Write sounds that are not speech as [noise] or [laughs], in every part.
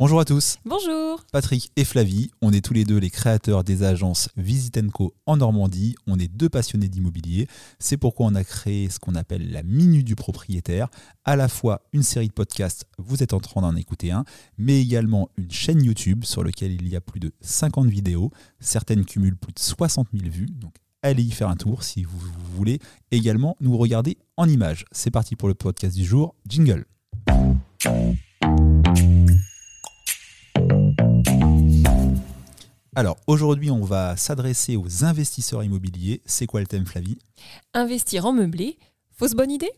Bonjour à tous. Bonjour. Patrick et Flavie, on est tous les deux les créateurs des agences Visitenco en Normandie. On est deux passionnés d'immobilier. C'est pourquoi on a créé ce qu'on appelle la Minute du propriétaire. À la fois une série de podcasts, vous êtes en train d'en écouter un, mais également une chaîne YouTube sur laquelle il y a plus de 50 vidéos. Certaines cumulent plus de 60 000 vues. Donc allez y faire un tour si vous voulez également nous regarder en images. C'est parti pour le podcast du jour. Jingle. Alors aujourd'hui, on va s'adresser aux investisseurs immobiliers. C'est quoi le thème, Flavie? Investir en meublé, fausse bonne idée?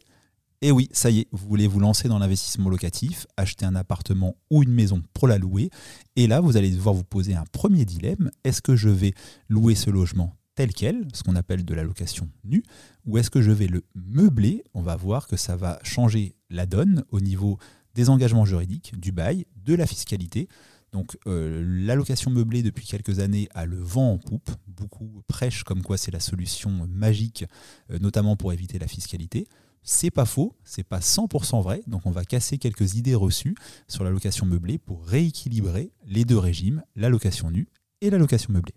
Eh oui, ça y est, vous voulez vous lancer dans l'investissement locatif, acheter un appartement ou une maison pour la louer. Et là, vous allez devoir vous poser un premier dilemme. Est-ce que je vais louer ce logement tel quel, ce qu'on appelle de la location nue, ou est-ce que je vais le meubler? On va voir que ça va changer la donne au niveau des engagements juridiques, du bail, de la fiscalité. Donc euh, l'allocation meublée depuis quelques années a le vent en poupe, beaucoup prêchent comme quoi c'est la solution magique, euh, notamment pour éviter la fiscalité. C'est pas faux, c'est pas 100% vrai, donc on va casser quelques idées reçues sur la location meublée pour rééquilibrer les deux régimes, la location nue et la location meublée.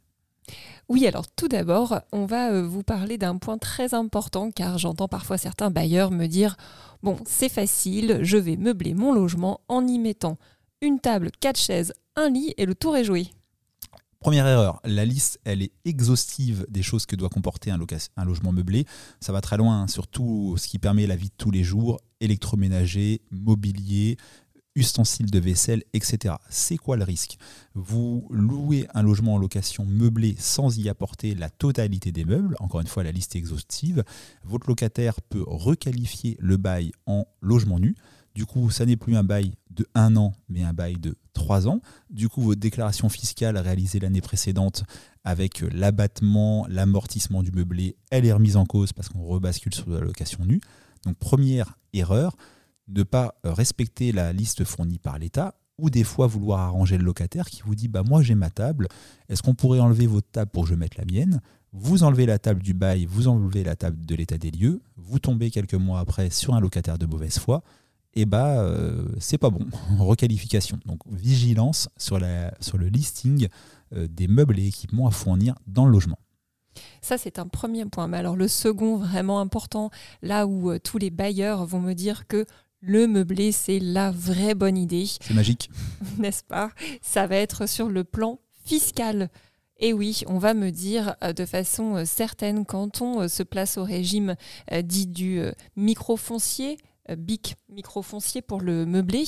Oui, alors tout d'abord, on va euh, vous parler d'un point très important car j'entends parfois certains bailleurs me dire Bon, c'est facile, je vais meubler mon logement en y mettant une table, quatre chaises, un lit et le tour est joué. Première erreur, la liste, elle est exhaustive des choses que doit comporter un, logement meublé. Ça va très loin, hein, sur tout ce qui permet la vie de tous les jours, électroménager, mobilier, ustensiles de vaisselle, etc. C'est quoi le risque? Vous louez un logement en location meublé sans y apporter la totalité des meubles, encore une fois la liste est exhaustive, votre locataire peut requalifier le bail en logement nu. Du coup, ça n'est plus un bail de un an, mais un bail de trois ans. Du coup, votre déclaration fiscale réalisée l'année précédente avec l'abattement, l'amortissement du meublé, elle est remise en cause parce qu'on rebascule sur la location nue. Donc, première erreur, ne pas respecter la liste fournie par l'État ou des fois vouloir arranger le locataire qui vous dit bah moi j'ai ma table, est-ce qu'on pourrait enlever votre table pour que je mette la mienne? Vous enlevez la table du bail, vous enlevez la table de l'état des lieux, vous tombez quelques mois après sur un locataire de mauvaise foi eh bah, euh, c'est pas bon. [laughs] Requalification. Donc vigilance sur, la, sur le listing euh, des meubles et équipements à fournir dans le logement. Ça, c'est un premier point. Mais alors le second, vraiment important, là où euh, tous les bailleurs vont me dire que le meublé, c'est la vraie bonne idée. C'est magique. [laughs] N'est-ce pas? Ça va être sur le plan fiscal. Et oui, on va me dire de façon certaine quand on se place au régime dit du microfoncier, euh, BIC microfoncier pour le meubler,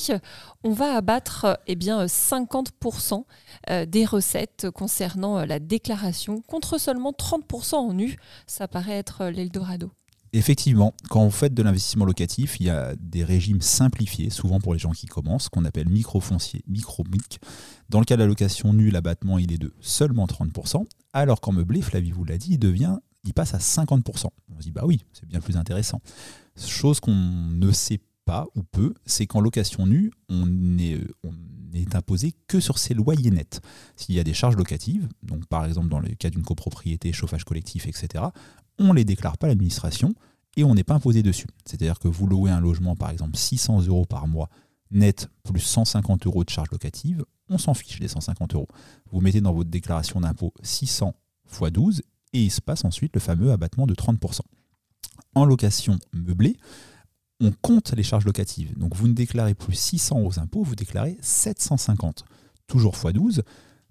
on va abattre eh bien, 50% euh, des recettes concernant euh, la déclaration contre seulement 30% en nu. Ça paraît être l'Eldorado. Effectivement, quand vous faites de l'investissement locatif, il y a des régimes simplifiés, souvent pour les gens qui commencent, qu'on appelle microfoncier, micro-mic. Dans le cas de la location nue, l'abattement il est de seulement 30%, alors qu'en meublé, Flavie vous l'a dit, il devient, il passe à 50%. On se dit bah oui, c'est bien plus intéressant. Chose qu'on ne sait pas ou peu, c'est qu'en location nue, on n'est imposé que sur ses loyers nets. S'il y a des charges locatives, donc par exemple dans le cas d'une copropriété, chauffage collectif, etc., on ne les déclare pas à l'administration et on n'est pas imposé dessus. C'est-à-dire que vous louez un logement, par exemple, 600 euros par mois net plus 150 euros de charges locatives, on s'en fiche des 150 euros. Vous mettez dans votre déclaration d'impôt 600 x 12 et il se passe ensuite le fameux abattement de 30% en location meublée, on compte les charges locatives. Donc vous ne déclarez plus 600 aux impôts, vous déclarez 750. Toujours x 12.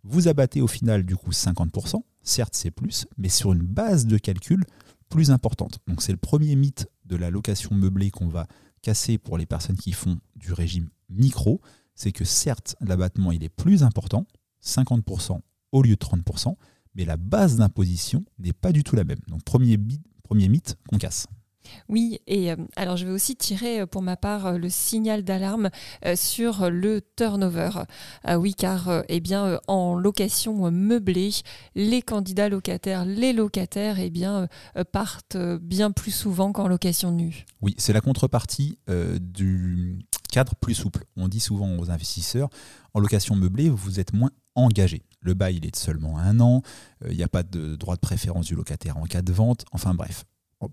Vous abattez au final du coup 50%. Certes, c'est plus, mais sur une base de calcul plus importante. Donc c'est le premier mythe de la location meublée qu'on va casser pour les personnes qui font du régime micro. C'est que certes, l'abattement il est plus important, 50% au lieu de 30%, mais la base d'imposition n'est pas du tout la même. Donc premier, premier mythe qu'on casse. Oui, et euh, alors je vais aussi tirer euh, pour ma part euh, le signal d'alarme sur le turnover. oui, car eh bien, en location meublée, les candidats locataires, les locataires eh bien, partent bien plus souvent qu'en location nue. Oui, c'est la contrepartie du cadre plus souple. On dit souvent aux investisseurs, en location meublée, vous êtes moins engagé. Le bail, il est de seulement un an, il n'y a pas de droit de préférence du locataire en cas de vente, enfin bref.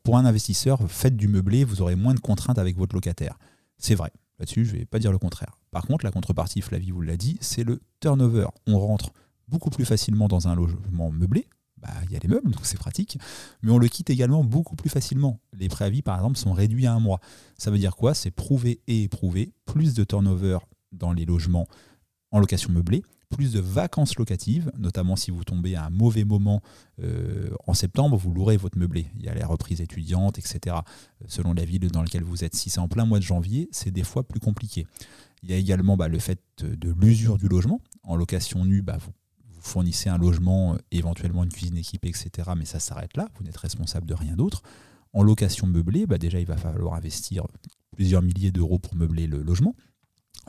Pour un investisseur, faites du meublé, vous aurez moins de contraintes avec votre locataire. C'est vrai, là-dessus, je ne vais pas dire le contraire. Par contre, la contrepartie, Flavie vous l'a dit, c'est le turnover. On rentre beaucoup plus facilement dans un logement meublé. Bah, il y a les meubles, donc c'est pratique. Mais on le quitte également beaucoup plus facilement. Les préavis, par exemple, sont réduits à un mois. Ça veut dire quoi? C'est prouvé et éprouvé. Plus de turnover dans les logements en location meublée, plus de vacances locatives, notamment si vous tombez à un mauvais moment euh, en septembre, vous louerez votre meublé. Il y a les reprises étudiantes, etc. Selon la ville dans laquelle vous êtes. Si c'est en plein mois de janvier, c'est des fois plus compliqué. Il y a également bah, le fait de l'usure du logement. En location nue, bah, vous, fournissez un logement, euh, éventuellement une cuisine équipée, etc. Mais ça s'arrête là, vous n'êtes responsable de rien d'autre. En location meublée, bah, déjà il va falloir investir plusieurs milliers d'euros pour meubler le logement.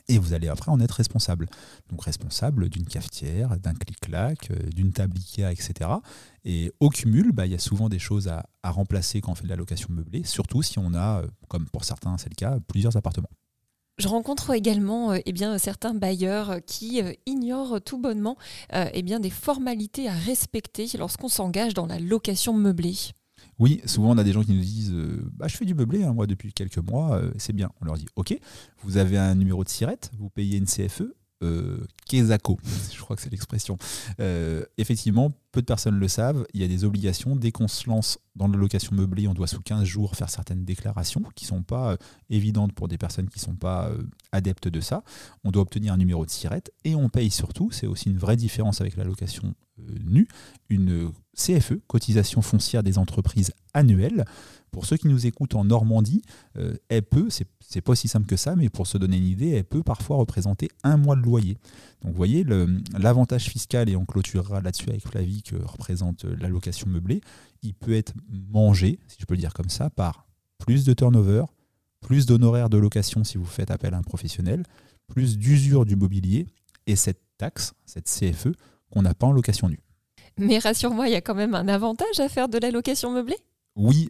Et vous allez après en être responsable. Donc responsable d'une cafetière, d'un clic-clac, euh, d'une table Ikea, etc. Et au cumul, bah, il y a souvent des choses à, remplacer quand on fait de la location meublée, surtout si on a, euh, comme pour certains c'est le cas, plusieurs appartements. Je rencontre également euh, eh bien, certains bailleurs qui ignorent tout bonnement eh bien, des formalités à respecter lorsqu'on s'engage dans la location meublée. Oui, souvent on a des gens qui nous disent euh, bah, Je fais du meublé, hein, moi, depuis quelques mois, euh, c'est bien. On leur dit Ok, vous avez un numéro de SIRET, vous payez une CFE, euh, [laughs] je crois que c'est l'expression. Euh, effectivement, peu de personnes le savent, il y a des obligations. Dès qu'on se lance dans la location meublée, on doit sous 15 jours faire certaines déclarations qui ne sont pas évidentes pour des personnes qui ne sont pas adeptes de ça. On doit obtenir un numéro de SIRET et on paye surtout, c'est aussi une vraie différence avec la location nue, une CFE, cotisation foncière des entreprises annuelle. Pour ceux qui nous écoutent en Normandie, euh, elle peut, c'est pas aussi simple que ça, mais pour se donner une idée, elle peut parfois représenter un mois de loyer. Donc vous voyez, l'avantage fiscal, et on clôturera là-dessus avec Flavie, que représente la location meublée, il peut être mangé, si je peux le dire comme ça, par plus de turnover, plus d'honoraires de location si vous faites appel à un professionnel, plus d'usure du mobilier, et cette taxe, cette CFE, qu'on n'a pas en location nue. Mais rassure-moi, il y a quand même un avantage à faire de la location meublée? Oui,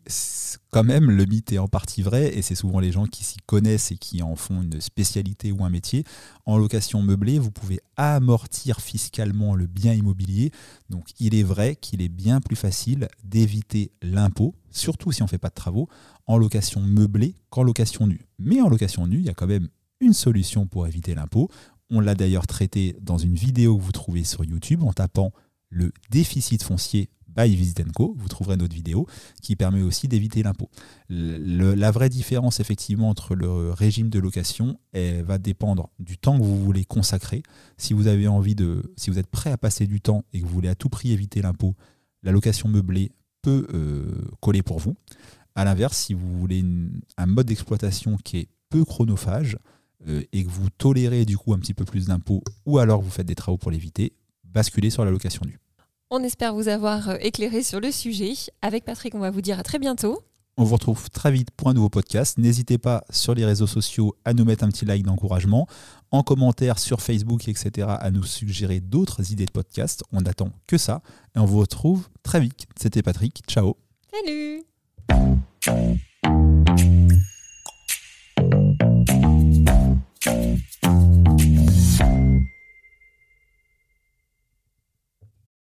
quand même, le mythe est en partie vrai, et c'est souvent les gens qui s'y connaissent et qui en font une spécialité ou un métier. En location meublée, vous pouvez amortir fiscalement le bien immobilier. Donc il est vrai qu'il est bien plus facile d'éviter l'impôt, surtout si on ne fait pas de travaux, en location meublée qu'en location nue. Mais en location nue, il y a quand même une solution pour éviter l'impôt. On l'a d'ailleurs traité dans une vidéo que vous trouvez sur YouTube en tapant le déficit foncier by Visit Co. Vous trouverez notre vidéo qui permet aussi d'éviter l'impôt. la vraie différence effectivement entre le régime de location elle va dépendre du temps que vous voulez consacrer. Si vous avez envie de, si vous êtes prêt à passer du temps et que vous voulez à tout prix éviter l'impôt, la location meublée peut euh, coller pour vous. À l'inverse, si vous voulez un mode d'exploitation qui est peu chronophage euh, et que vous tolérez du coup un petit peu plus d'impôts ou alors vous faites des travaux pour l'éviter, basculer sur la location nue. On espère vous avoir euh, éclairé sur le sujet. Avec Patrick, on va vous dire à très bientôt. On vous retrouve très vite pour un nouveau podcast. N'hésitez pas sur les réseaux sociaux à nous mettre un petit like d'encouragement, en commentaire sur Facebook, etc., à nous suggérer d'autres idées de podcast. On n'attend que ça. Et on vous retrouve très vite. C'était Patrick. Ciao. Salut.